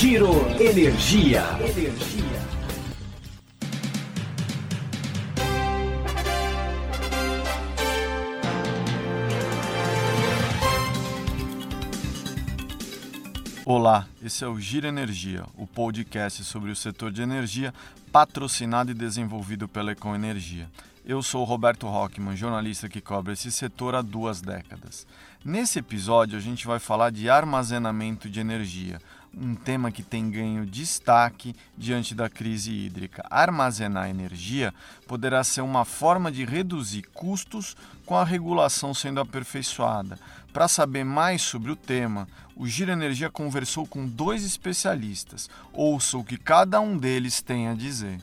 Giro Energia. Energia. Olá, esse é o Giro Energia, o podcast sobre o setor de energia, patrocinado e desenvolvido pela Econ Energia. Eu sou Roberto Rockman, jornalista que cobre esse setor há duas décadas. Nesse episódio, a gente vai falar de armazenamento de energia, um tema que tem ganho destaque diante da crise hídrica. Armazenar energia poderá ser uma forma de reduzir custos com a regulação sendo aperfeiçoada. Para saber mais sobre o tema, o Giro Energia conversou com dois especialistas. Ouça o que cada um deles tem a dizer.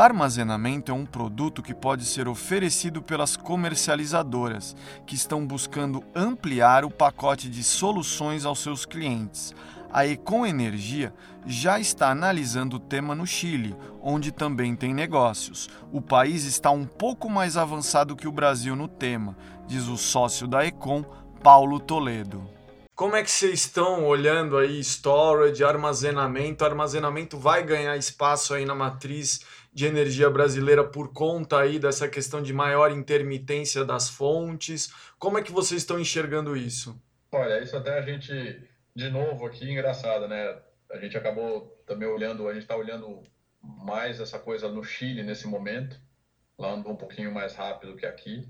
Armazenamento é um produto que pode ser oferecido pelas comercializadoras, que estão buscando ampliar o pacote de soluções aos seus clientes. A Econ Energia já está analisando o tema no Chile, onde também tem negócios. O país está um pouco mais avançado que o Brasil no tema, diz o sócio da Econ, Paulo Toledo. Como é que vocês estão olhando aí storage, armazenamento? Armazenamento vai ganhar espaço aí na matriz de energia brasileira por conta aí dessa questão de maior intermitência das fontes. Como é que vocês estão enxergando isso? Olha, isso até a gente, de novo aqui, engraçado, né? A gente acabou também olhando, a gente está olhando mais essa coisa no Chile nesse momento, lá andou um pouquinho mais rápido que aqui.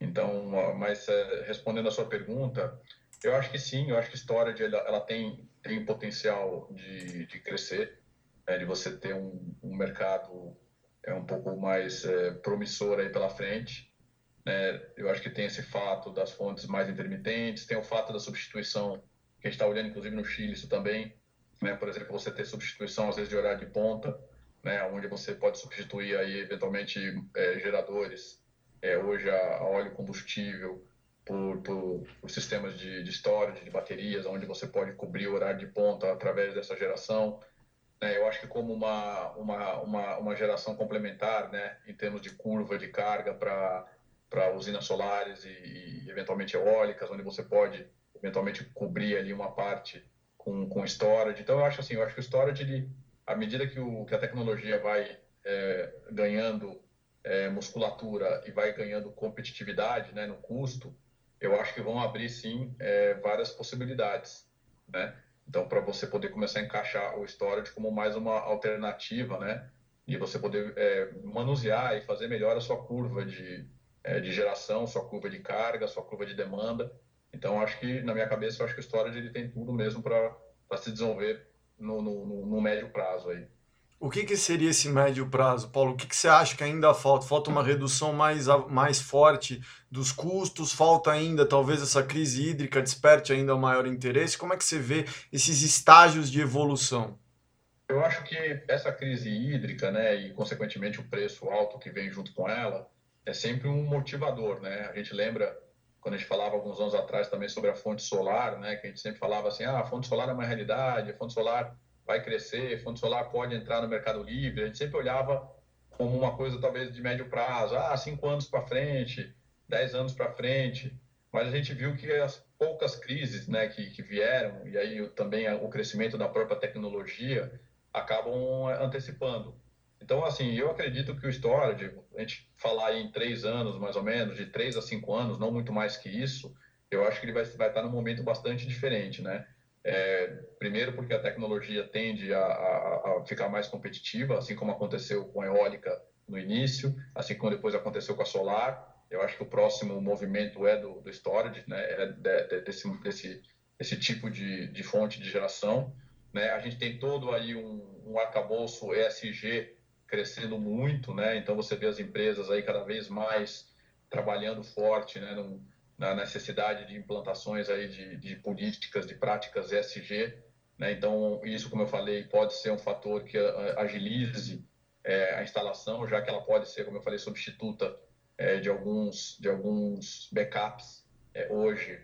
Então, mas é, respondendo a sua pergunta, eu acho que sim, eu acho que storage ela, ela tem, tem potencial de, de crescer, é, de você ter um, um mercado é um pouco mais é, promissor aí pela frente. Né? Eu acho que tem esse fato das fontes mais intermitentes, tem o fato da substituição, que a gente está olhando inclusive no Chile isso também, né? por exemplo, você ter substituição às vezes de horário de ponta, né? onde você pode substituir aí eventualmente é, geradores, é, hoje a, a óleo combustível, por, por, por, sistemas de, de storage, de baterias, onde você pode cobrir o horário de ponta através dessa geração. Né? Eu acho que como uma, uma, uma, uma geração complementar, né? em termos de curva de carga para usinas solares e, e, eventualmente eólicas, onde você pode eventualmente cobrir ali uma parte com, com storage. Então eu acho assim, eu acho que o storage, ele, à medida que, o, que a tecnologia vai é, ganhando é, musculatura e vai ganhando competitividade né, no custo, eu acho que vão abrir sim é, várias possibilidades, né? Então, para você poder começar a encaixar o storage como mais uma alternativa, né? E você poder é, manusear e fazer melhor a sua curva de, é, de geração, sua curva de carga, sua curva de demanda. Então, acho que, na minha cabeça, eu acho que o storage ele tem tudo mesmo para se desenvolver no, no, no médio prazo aí. O que, que seria esse médio prazo, Paulo? O que, que você acha que ainda falta? Falta uma redução mais, mais forte dos custos? Falta ainda, talvez, essa crise hídrica desperte ainda maior interesse? Como é que você vê esses estágios de evolução? Eu acho que essa crise hídrica, né, e consequentemente o preço alto que vem junto com ela, é sempre um motivador, né? A gente lembra quando a gente falava alguns anos atrás também sobre a fonte solar, né, que a gente sempre falava assim, ah, a fonte solar é uma realidade, a fonte solar vai crescer, fundo solar pode entrar no mercado livre. A gente sempre olhava como uma coisa talvez de médio prazo, ah, cinco anos para frente, dez anos para frente. Mas a gente viu que as poucas crises né, que, que vieram, e aí também o crescimento da própria tecnologia, acabam antecipando. Então, assim, eu acredito que o storage, a gente falar em três anos, mais ou menos, de três a cinco anos, não muito mais que isso, eu acho que ele vai, vai estar num momento bastante diferente, né? É, primeiro, porque a tecnologia tende a, a, a, ficar mais competitiva, assim como aconteceu com a eólica no início, assim como depois aconteceu com a solar. Eu acho que o próximo movimento é do, do storage, né? é de, de, desse, desse, desse tipo de, de fonte de geração. Né? A gente tem todo aí um, um arcabouço ESG crescendo muito, né? então você vê as empresas aí cada vez mais trabalhando forte né? Num, na necessidade de implantações aí de, de políticas, de práticas ESG. Né? Então, isso, como eu falei, pode ser um fator que eh, agilize é, a instalação, já que ela pode ser, como eu falei, substituta é, de, alguns, de alguns backups é, hoje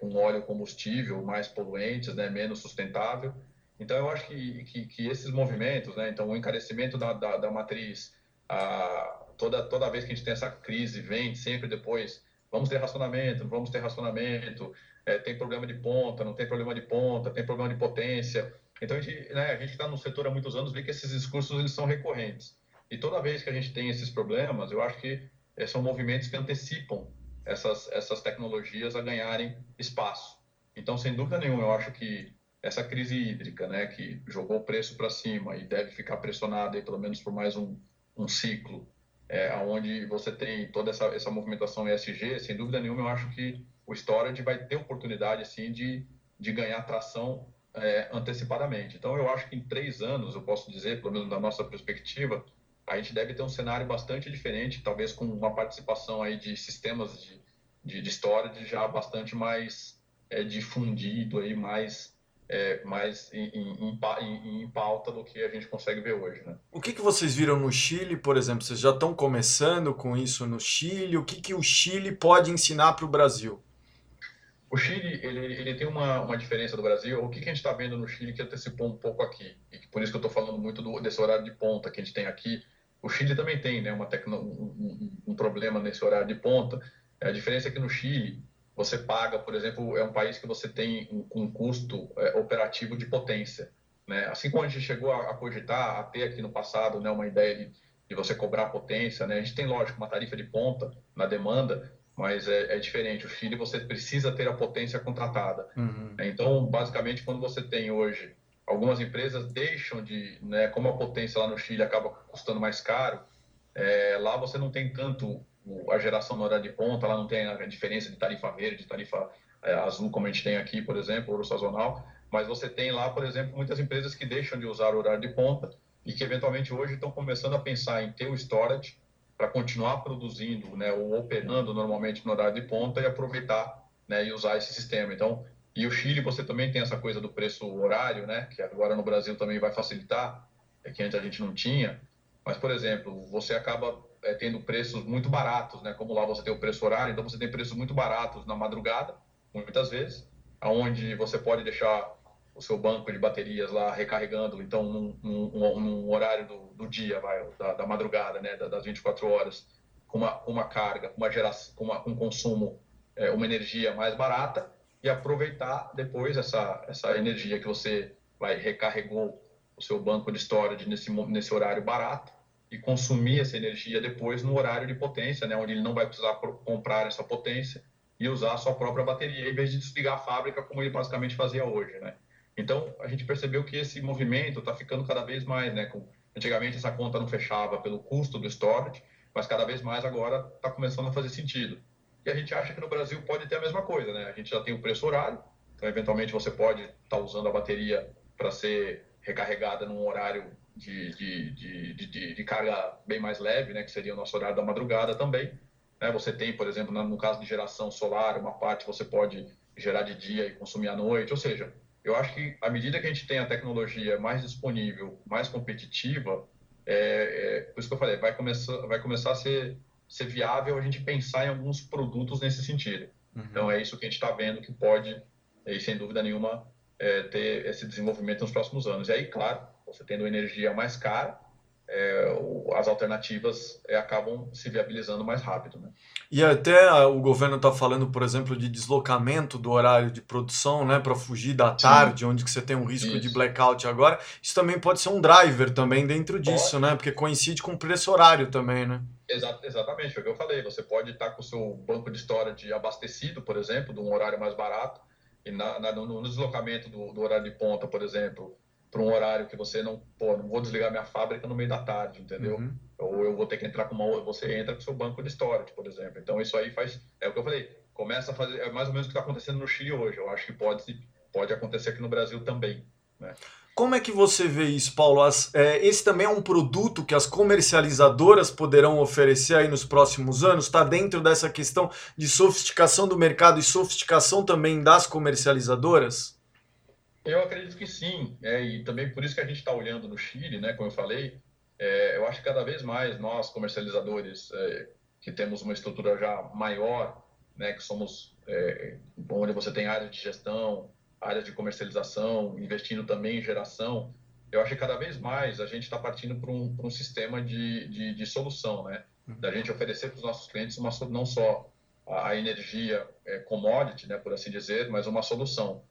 com óleo combustível mais poluentes, né? menos sustentável. Então, eu acho que, que, que esses movimentos, né, então o encarecimento da, da, da matriz, a, toda, toda vez que a gente tem essa crise, vem sempre depois, vamos ter racionamento, vamos ter racionamento, é, tem problema de ponta, não tem problema de ponta, tem problema de potência. Então, a gente né, está no setor há muitos anos vê que esses discursos eles são recorrentes. E toda vez que a gente tem esses problemas, eu acho que é, são movimentos que antecipam essas, essas tecnologias a ganharem espaço. Então, sem dúvida nenhuma, eu acho que essa crise hídrica, né, que jogou o preço para cima e deve ficar pressionada pelo menos por mais um, um ciclo, é, onde você tem toda essa, essa movimentação ESG, sem dúvida nenhuma, eu acho que o storage vai ter oportunidade assim de, de ganhar tração é, antecipadamente. Então, eu acho que em três anos, eu posso dizer, pelo menos da nossa perspectiva, a gente deve ter um cenário bastante diferente, talvez com uma participação aí de sistemas de, de, de storage já bastante mais é, difundido, aí, mais é, mais em, em, em, em, pauta do que a gente consegue ver hoje. Né? O que, que vocês viram no Chile, por exemplo? Vocês já estão começando com isso no Chile? O que, que o Chile pode ensinar para o Brasil? O Chile ele, ele tem uma, uma diferença do Brasil. O que, que a gente está vendo no Chile que antecipou um pouco aqui? E por isso que eu estou falando muito do, desse horário de ponta que a gente tem aqui. O Chile também tem né, uma tecno, um, um, um problema nesse horário de ponta. A diferença é que no Chile você paga, por exemplo, é um país que você tem um, um custo é, operativo de potência. Né? Assim como a gente chegou a, a, cogitar, a ter aqui no passado né, uma ideia de, de você cobrar potência, né? a gente tem, lógico, uma tarifa de ponta na demanda, mas é, é diferente. O Chile você precisa ter a potência contratada. Uhum. Então, basicamente, quando você tem hoje algumas empresas deixam de, né, como a potência lá no Chile acaba custando mais caro, é, lá você não tem tanto a geração no horário de ponta, lá não tem a diferença de tarifa verde, de tarifa é, azul, como a gente tem aqui, por exemplo, ouro sazonal, mas você tem lá, por exemplo, muitas empresas que deixam de usar o horário de ponta e que eventualmente hoje estão começando a pensar em ter o storage para continuar produzindo, né, ou operando normalmente no horário de ponta e aproveitar, né, e usar esse sistema. Então, e o Chile você também tem essa coisa do preço horário, né, que agora no Brasil também vai facilitar, é que antes a gente não tinha. Mas, por exemplo, você acaba é, tendo preços muito baratos, né? Como lá você tem o preço horário, então você tem preços muito baratos na madrugada, muitas vezes, aonde você pode deixar o seu banco de baterias lá recarregando, então num, num, num horário do, do, dia, vai, da, da, madrugada, né? Das 24 horas, com uma, uma carga, uma geração, com uma, um consumo, é, uma energia mais barata e aproveitar depois essa essa energia que você vai recarregou o seu banco de storage nesse nesse horário barato e consumir essa energia depois no horário de potência, né, onde ele não vai precisar comprar essa potência e usar a sua própria bateria, em vez de desligar a fábrica como ele basicamente fazia hoje, né? Então, a gente percebeu que esse movimento está ficando cada vez mais, né? Com, antigamente essa conta não fechava pelo custo do storage, mas cada vez mais agora está começando a fazer sentido. E a gente acha que no Brasil pode ter a mesma coisa, né? A gente já tem o preço horário, então eventualmente você pode estar tá usando a bateria para ser recarregada num horário de, de, de, de, carga bem mais leve, né, que seria o nosso horário da madrugada também. Né? Você tem, por exemplo, no caso de geração solar, uma parte você pode gerar de dia e consumir à noite. Ou seja, eu acho que à medida que a gente tem a tecnologia mais disponível, mais competitiva, é, é, por isso que eu falei, vai começar, vai começar a ser, ser viável a gente pensar em alguns produtos nesse sentido. Uhum. Então é isso que a gente está vendo que pode, e sem dúvida nenhuma, é, ter esse desenvolvimento nos próximos anos. E aí, claro, você tendo energia mais cara, é, as alternativas é, acabam se viabilizando mais rápido. Né? E até o governo está falando, por exemplo, de deslocamento do horário de produção né, para fugir da tarde, Sim. onde que você tem um risco Isso. de blackout agora. Isso também pode ser um driver também dentro disso, pode. né? Porque coincide com o preço horário também, né? Exa exatamente, é o que eu falei. Você pode estar com o seu banco de storage abastecido, por exemplo, de um horário mais barato, e na, na, no, no, deslocamento do, do horário de ponta, por exemplo, para um horário que você não, pô, não vou desligar minha fábrica no meio da tarde, entendeu? Uhum. Ou eu vou ter que entrar com uma, você entra com seu banco de storage, por exemplo. Então isso aí faz, é o que eu falei, começa a fazer, é mais ou menos o que está acontecendo no Chile hoje. Eu acho que pode, pode acontecer aqui no Brasil também, né? Como é que você vê isso, Paulo? As, é, esse também é um produto que as comercializadoras poderão oferecer aí nos próximos anos? Está dentro dessa questão de sofisticação do mercado e sofisticação também das comercializadoras? Eu acredito que sim, é, e também por isso que a gente está olhando no Chile, né, como eu falei, é, eu acho que cada vez mais nós, comercializadores, é, que temos uma estrutura já maior, né, que somos, é, onde você tem área de gestão, áreas de comercialização, investindo também em geração. Eu acho que cada vez mais a gente está partindo para um, um, sistema de, de, de, solução, né? Uhum. Da gente oferecer para os nossos clientes uma, não só a, a energia é, commodity, né, por assim dizer, mas uma solução.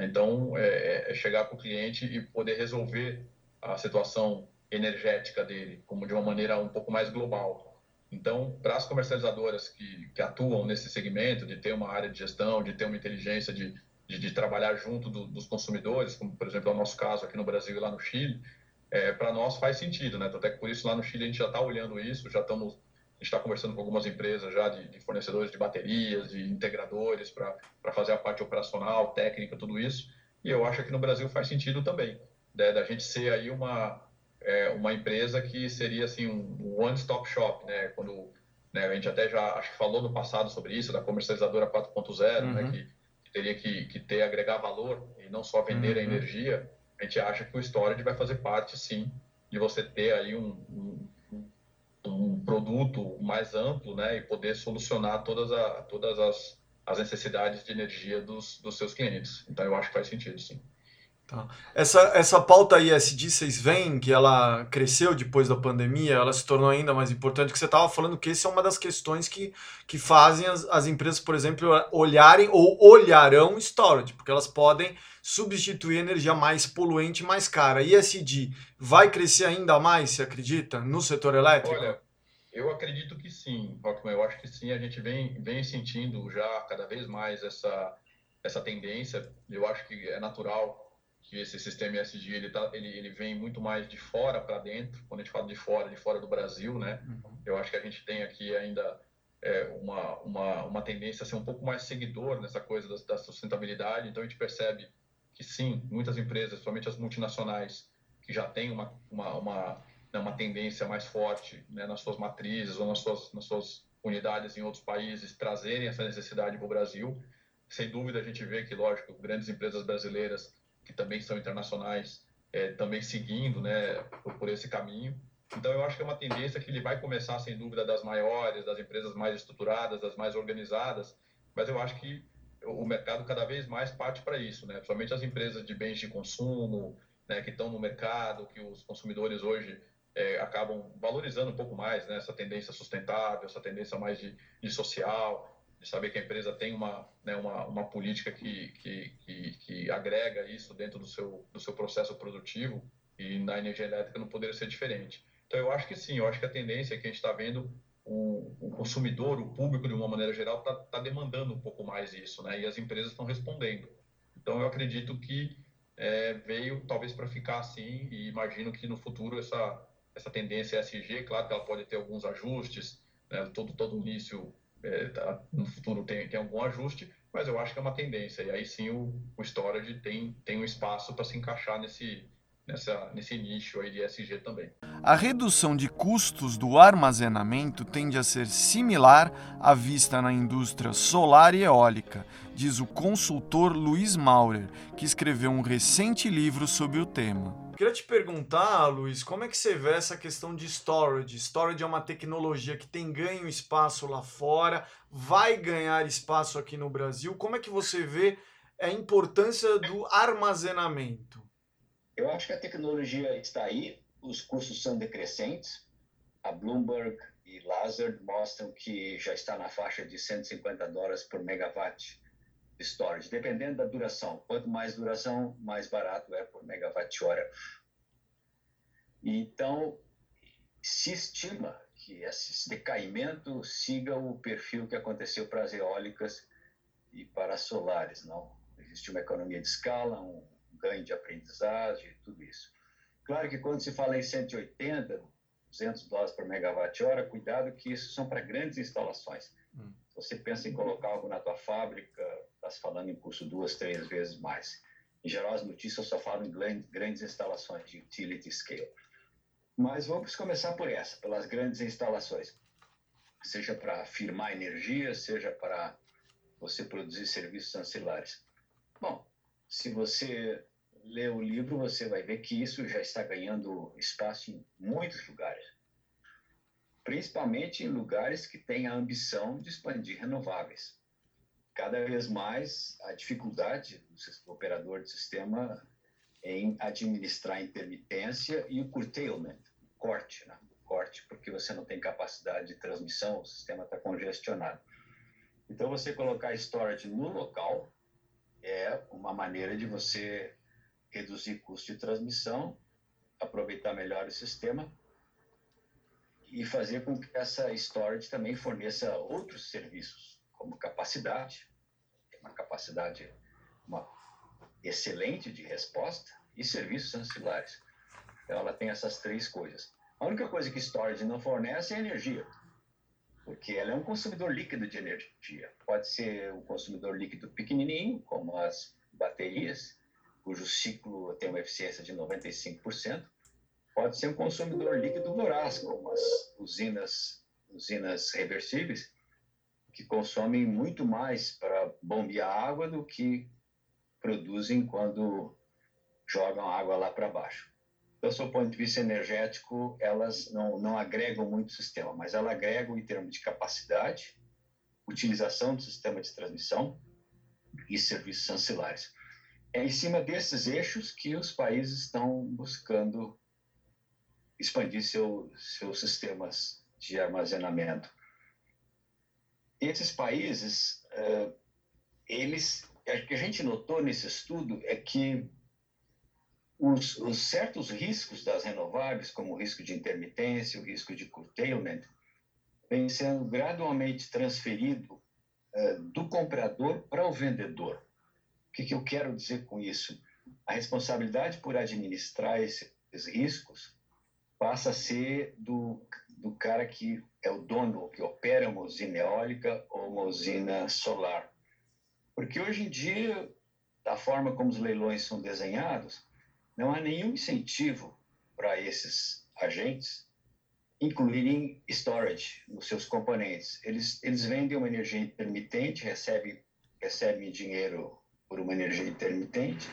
Então, é, é chegar para o cliente e poder resolver a situação energética dele, como de uma maneira um pouco mais global. Então, para as comercializadoras que, que atuam nesse segmento, de ter uma área de gestão, de ter uma inteligência de, de, de trabalhar junto do, dos consumidores, como por exemplo é o nosso caso aqui no Brasil e lá no Chile, é, para nós faz sentido, né? Até que por isso lá no Chile a gente já está olhando isso, já estamos gente está conversando com algumas empresas já de, de, fornecedores de baterias, de integradores para fazer a parte operacional, técnica, tudo isso. E eu acho que no Brasil faz sentido também, né, da gente ser aí uma, é, uma empresa que seria assim um one-stop shop, né? Quando né, a gente até já acho que falou no passado sobre isso, da comercializadora 4.0, né, uhum. né, que, que, teria que, que ter agregar valor e não só vender uhum. a energia. A gente acha que o storage vai fazer parte, sim, de você ter aí um, um um produto mais amplo né, e poder solucionar todas, a, todas as, as necessidades de energia dos, dos seus clientes. Então, eu acho que faz sentido, sim. Tá. Essa, essa pauta ISD, vocês veem que ela cresceu depois da pandemia, ela se tornou ainda mais importante, que você estava falando que essa é uma das questões que, que fazem as, as empresas, por exemplo, olharem ou olharão storage, porque elas podem substituir energia mais poluente, mais cara. ISD vai crescer ainda mais, você acredita, no setor elétrico? Olha, eu acredito que sim, Rockman, eu acho que sim, a gente vem, vem sentindo já cada vez mais essa, essa tendência, eu acho que é natural que esse sistema ESG ele, tá, ele, ele vem muito mais de fora para dentro, quando a gente fala de fora, de fora do Brasil, né? Uhum. Eu acho que a gente tem aqui ainda é, uma, uma, uma tendência a ser um pouco mais seguidor nessa coisa da, da, sustentabilidade, então a gente percebe que sim, muitas empresas, somente as multinacionais, que já têm uma, uma, uma, né, uma tendência mais forte né, nas suas matrizes ou nas suas, nas suas unidades em outros países, trazerem essa necessidade para o Brasil. Sem dúvida, a gente vê que, lógico, grandes empresas brasileiras que também são internacionais, é, também seguindo né, por, por, esse caminho. Então, eu acho que é uma tendência que ele vai começar, sem dúvida, das maiores, das empresas mais estruturadas, das mais organizadas, mas eu acho que o mercado cada vez mais parte para isso, né? principalmente as empresas de bens de consumo, né, que estão no mercado, que os consumidores hoje é, acabam valorizando um pouco mais né, essa tendência sustentável, essa tendência mais de, de social, de saber que a empresa tem uma, né, uma, uma política que, que, que, que, agrega isso dentro do seu, do seu processo produtivo e na energia elétrica não poderia ser diferente. Então, eu acho que sim, eu acho que a tendência que a gente está vendo o, o, consumidor, o público, de uma maneira geral, está tá demandando um pouco mais isso, né? E as empresas estão respondendo. Então, eu acredito que é, veio talvez para ficar assim e imagino que no futuro essa, essa tendência SG, claro que ela pode ter alguns ajustes, né? todo, todo início é, tá, no futuro tem, tem algum ajuste, mas eu acho que é uma tendência. E aí sim o, o storage tem, tem um espaço para se encaixar nesse, nessa, nesse nicho aí de SG também. A redução de custos do armazenamento tende a ser similar à vista na indústria solar e eólica, diz o consultor Luiz Maurer, que escreveu um recente livro sobre o tema. Queria te perguntar, Luiz, como é que você vê essa questão de storage? Storage é uma tecnologia que tem ganho espaço lá fora, vai ganhar espaço aqui no Brasil. Como é que você vê a importância do armazenamento? Eu acho que a tecnologia está aí, os custos são decrescentes. A Bloomberg e Lazard mostram que já está na faixa de 150 dólares por megawatt storage, dependendo da duração. Quanto mais duração, mais barato é por megawatt-hora. Então, se estima que esse decaimento siga o perfil que aconteceu para as eólicas e para as solares, não? Existe uma economia de escala, um ganho de aprendizagem, tudo isso. Claro que quando se fala em 180, 200 dólares por megawatt-hora, cuidado que isso são para grandes instalações. Hum. Se você pensa em colocar algo na tua fábrica, está se falando em custo duas, três vezes mais. Em geral, as notícias só falam em grandes instalações de utility scale. Mas vamos começar por essa, pelas grandes instalações. Seja para firmar energia, seja para você produzir serviços ancilares. Bom, se você ler o livro, você vai ver que isso já está ganhando espaço em muitos lugares. Principalmente em lugares que têm a ambição de expandir renováveis. cada vez mais a dificuldade do operador de sistema em administrar a intermitência e o curtailment, corte, né? corte, porque você não tem capacidade de transmissão, o sistema está congestionado. Então, você colocar storage no local é uma maneira de você reduzir custo de transmissão, aproveitar melhor o sistema e fazer com que essa storage também forneça outros serviços, como capacidade, uma capacidade uma excelente de resposta e serviços ancilares. Então, ela tem essas três coisas. A única coisa que storage não fornece é energia, porque ela é um consumidor líquido de energia. Pode ser um consumidor líquido pequenininho, como as baterias, cujo ciclo tem uma eficiência de 95%, pode ser um consumidor líquido voraz, como as usinas, usinas reversíveis, que consomem muito mais para bombear água do que produzem quando jogam água lá para baixo. Então, do seu ponto de vista energético, elas não, não agregam muito o sistema, mas elas agregam em termos de capacidade, utilização do sistema de transmissão e serviços ancilares. É em cima desses eixos que os países estão buscando expandir seu, seus sistemas de armazenamento. Esses países, uh, eles, o que a gente notou nesse estudo é que os, os, certos riscos das renováveis, como o risco de intermitência, o risco de curtailment, vem sendo gradualmente transferido uh, do comprador para o vendedor. O que, que eu quero dizer com isso? A responsabilidade por administrar esses riscos passa a ser do, do cara que é o dono, que opera uma usina eólica ou uma usina solar. Porque hoje em dia, da forma como os leilões são desenhados, não há nenhum incentivo para esses agentes incluírem storage nos seus componentes. Eles, eles vendem uma energia intermitente, recebem, recebem dinheiro por uma energia intermitente,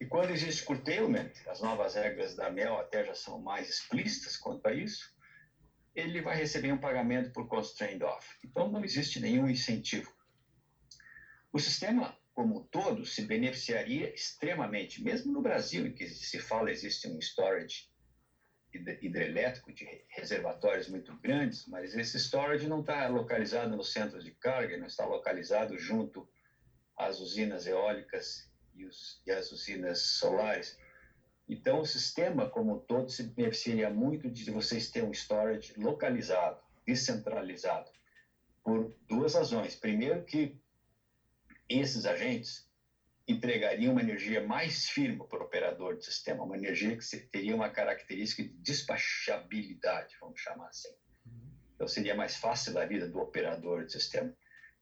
e quando existe curtailment, as novas regras da MEL até já são mais explícitas quanto a isso, ele vai receber um pagamento por constrained off. Então não existe nenhum incentivo. O sistema como um todo se beneficiaria extremamente, mesmo no Brasil, em que se fala existe um storage hidrelétrico de reservatórios muito grandes, mas esse storage não está localizado no centro de carga, não está localizado junto às usinas eólicas e, os, e as usinas solares. Então, o sistema como um todo se beneficiaria muito de vocês terem um storage localizado, descentralizado, por duas razões. Primeiro, que esses agentes entregariam uma energia mais firme para o operador do sistema, uma energia que teria uma característica de despachabilidade, vamos chamar assim. Então, seria mais fácil a vida do operador do sistema.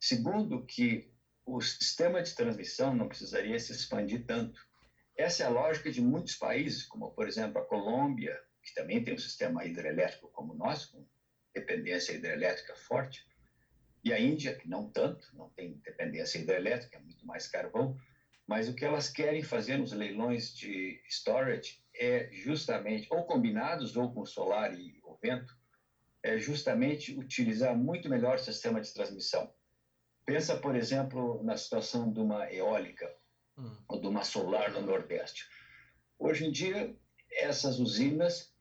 Segundo, que o sistema de transmissão não precisaria se expandir tanto. Essa é a lógica de muitos países, como, por exemplo, a Colômbia, que também tem um sistema hidrelétrico como o nosso, com dependência hidrelétrica forte, e a Índia, que não tanto, não tem dependência hidrelétrica, é muito mais carvão, mas o que elas querem fazer nos leilões de storage é justamente, ou combinados ou com solar e o vento, é justamente utilizar muito melhor o sistema de transmissão. Pensa, por exemplo, na situação de uma eólica hum. ou de uma solar no Nordeste. Hoje em dia, essas usinas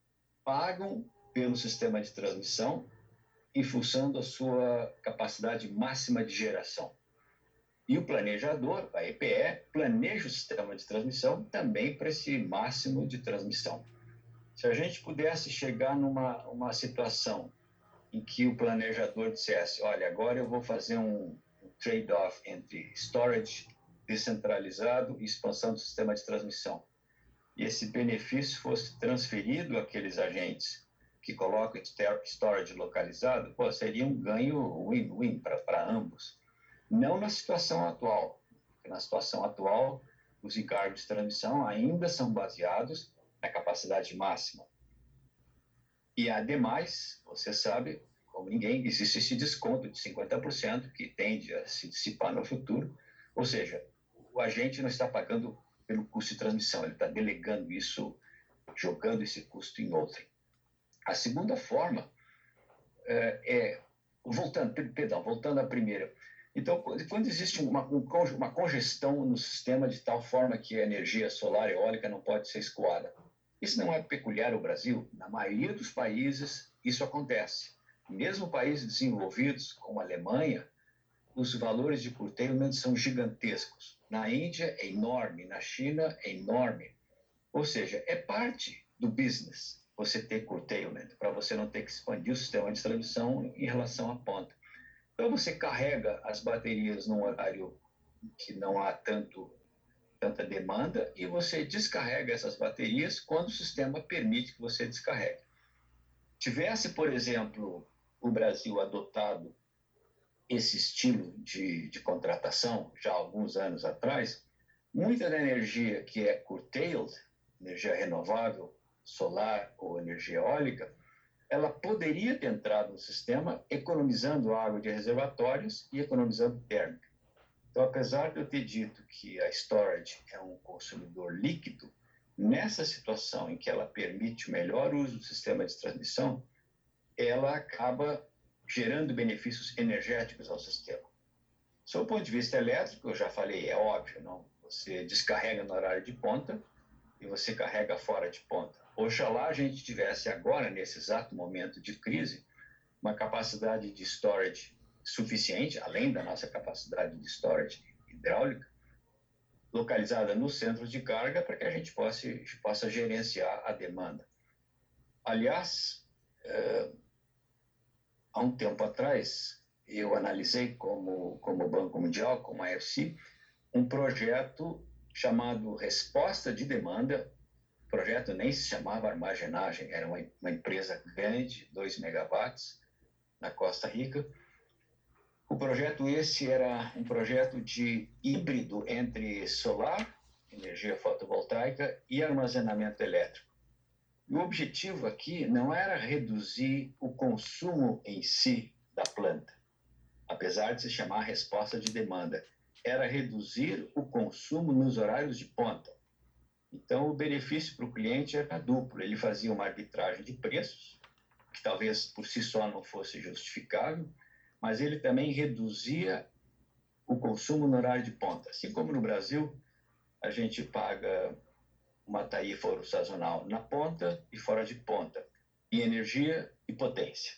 pagam pelo sistema de transmissão em função da sua capacidade máxima de geração. E o planejador, a EPE, planeja o sistema de transmissão também para esse máximo de transmissão. Se a gente pudesse chegar numa uma situação em que o planejador dissesse: olha, agora eu vou fazer um, trade-off entre storage descentralizado e expansão do sistema de transmissão. E esse benefício fosse transferido àqueles agentes que colocam storage localizado, pô, seria um ganho win-win para ambos. Não na situação atual. Na situação atual, os encargos de transmissão ainda são baseados na capacidade máxima. E, ademais, você sabe, como ninguém, existe esse desconto de 50% que tende a se dissipar no futuro. Ou seja, o agente não está pagando pelo custo de transmissão, ele está delegando isso, jogando esse custo em outrem. A segunda forma é, é voltando, perdão, voltando à primeira, Então, quando existe uma, uma congestão no sistema de tal forma que a energia solar e eólica não pode ser escoada, isso não é peculiar ao Brasil. Na maioria dos países, isso acontece. Mesmo países desenvolvidos, como a Alemanha, os valores de curtailment são gigantescos. Na Índia é enorme, na China é enorme. Ou seja, é parte do business você ter curtailment, para você não ter que expandir o sistema de transmissão em relação à ponta. Então você carrega as baterias num horário que não há tanto tanta demanda e você descarrega essas baterias quando o sistema permite que você descarregue. Tivesse, por exemplo, o Brasil adotado esse estilo de, de contratação já há alguns anos atrás, muita da energia que é curtailed, energia renovável, solar ou energia eólica, ela poderia ter entrado no sistema economizando água de reservatórios e economizando térmica. Então, apesar de eu ter dito que a storage é um consumidor líquido, nessa situação em que ela permite o melhor uso do sistema de transmissão, ela acaba gerando benefícios energéticos ao sistema. Do ponto de vista elétrico, eu já falei, é óbvio, não? Você descarrega no horário de ponta e você carrega fora de ponta. Oxalá a gente tivesse agora, nesse exato momento de crise, uma capacidade de storage suficiente, além da nossa capacidade de storage hidráulica, localizada no centro de carga para que a gente possa, possa gerenciar a demanda. Aliás, é, há um tempo atrás, eu analisei como, como Banco Mundial, como a FC, um projeto chamado Resposta de Demanda, o projeto nem se chamava armazenagem, era uma, uma empresa grande, 2 megawatts, na Costa Rica. O projeto esse era um projeto de híbrido entre solar, energia fotovoltaica, e armazenamento elétrico. E o objetivo aqui não era reduzir o consumo em si da planta, apesar de se chamar resposta de demanda, era reduzir o consumo nos horários de ponta. Então, o benefício para o cliente era duplo. Ele fazia uma arbitragem de preços, que talvez por si só não fosse justificável, mas ele também reduzia o consumo no horário de ponta. Assim como no Brasil, a gente paga uma tarifa sazonal na ponta e fora de ponta, e energia e potência.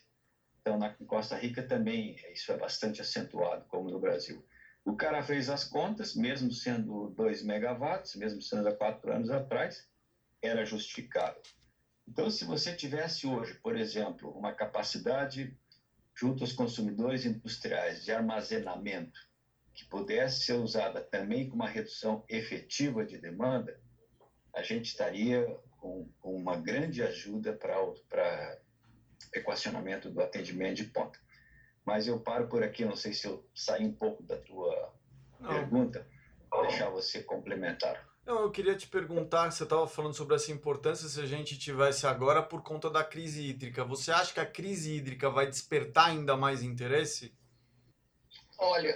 Então, na Costa Rica também isso é bastante acentuado, como no Brasil. O cara fez as contas, mesmo sendo 2 megawatts, mesmo sendo há quatro anos atrás, era justificável. Então, se você tivesse hoje, por exemplo, uma capacidade junto aos consumidores industriais de armazenamento que pudesse ser usada também com uma redução efetiva de demanda, a gente estaria com, com uma grande ajuda para equacionamento do atendimento de ponta. Mas eu paro por aqui, não sei se eu saí um pouco da tua não. pergunta, para deixar você complementar. Não, eu queria te perguntar, você estava falando sobre essa importância se a gente tivesse agora por conta da crise hídrica. Você acha que a crise hídrica vai despertar ainda mais interesse? Olha,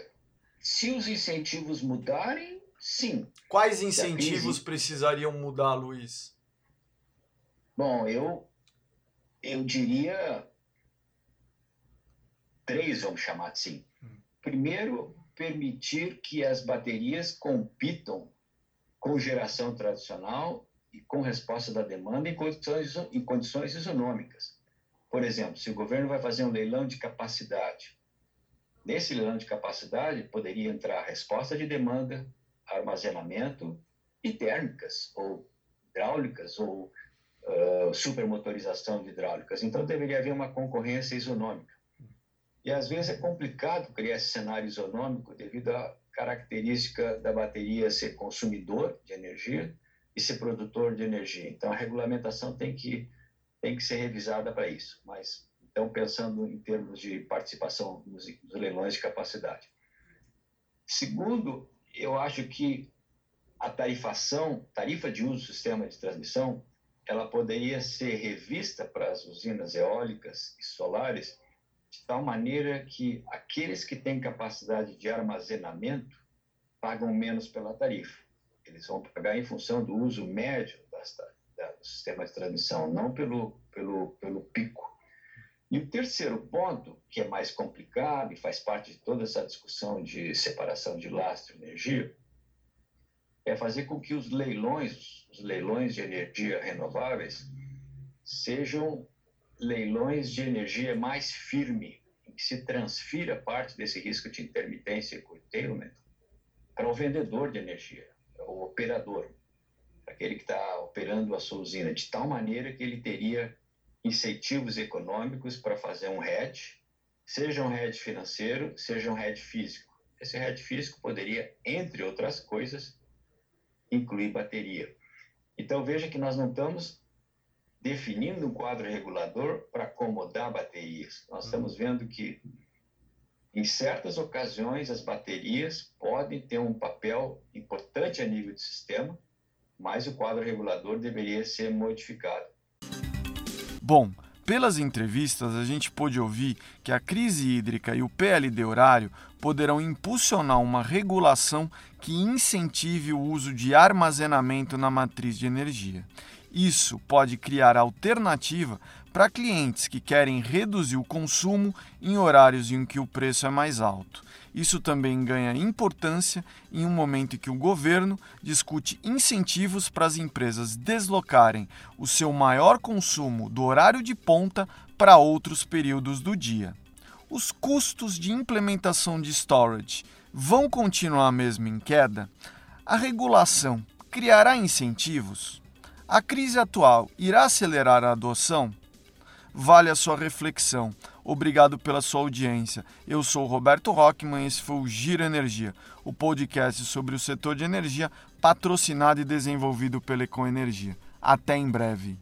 se os incentivos mudarem, sim. Quais incentivos crise... precisariam mudar, Luiz? Bom, eu eu diria três, vamos chamar assim. Hum. Primeiro, permitir que as baterias compitam com geração tradicional e com resposta da demanda em condições, em condições isonômicas. Por exemplo, se o governo vai fazer um leilão de capacidade, nesse leilão de capacidade poderia entrar resposta de demanda, armazenamento e térmicas, ou hidráulicas, ou uh, supermotorização de hidráulicas. Então deveria haver uma concorrência isonômica. E às vezes é complicado criar esse cenário isonômico devido à característica da bateria ser consumidor de energia e ser produtor de energia. Então a regulamentação tem que tem que ser revisada para isso. Mas então pensando em termos de participação nos, nos leilões de capacidade. Segundo, eu acho que a tarifação, tarifa de uso do sistema de transmissão, ela poderia ser revista para as usinas eólicas e solares de tal maneira que aqueles que têm capacidade de armazenamento pagam menos pela tarifa. Eles vão pagar em função do uso médio das, da, do sistema de transmissão, não pelo, pelo, pelo pico. E o terceiro ponto, que é mais complicado e faz parte de toda essa discussão de separação de lastro e energia, é fazer com que os leilões, os leilões de energia renováveis, sejam leilões de energia mais firme, em que se transfira parte desse risco de intermitência e curtailment para o vendedor de energia, o operador, aquele que está operando a sua usina, de tal maneira que ele teria incentivos econômicos para fazer um hedge, seja um hedge financeiro, seja um hedge físico. Esse hedge físico poderia, entre outras coisas, incluir bateria. Então veja que nós não estamos definindo um quadro regulador para acomodar baterias. Nós estamos vendo que em certas ocasiões as baterias podem ter um papel importante a nível de sistema, mas o quadro regulador deveria ser modificado. Bom, pelas entrevistas, a gente pôde ouvir que a crise hídrica e o PLD horário poderão impulsionar uma regulação que incentive o uso de armazenamento na matriz de energia. Isso pode criar alternativa para clientes que querem reduzir o consumo em horários em que o preço é mais alto. Isso também ganha importância em um momento em que o governo discute incentivos para as empresas deslocarem o seu maior consumo do horário de ponta para outros períodos do dia. Os custos de implementação de storage vão continuar mesmo em queda? A regulação criará incentivos? A crise atual irá acelerar a adoção? Vale a sua reflexão. Obrigado pela sua audiência. Eu sou Roberto Rockman e esse foi o Giro Energia, o podcast sobre o setor de energia patrocinado e desenvolvido pela Econ Energia. Até em breve.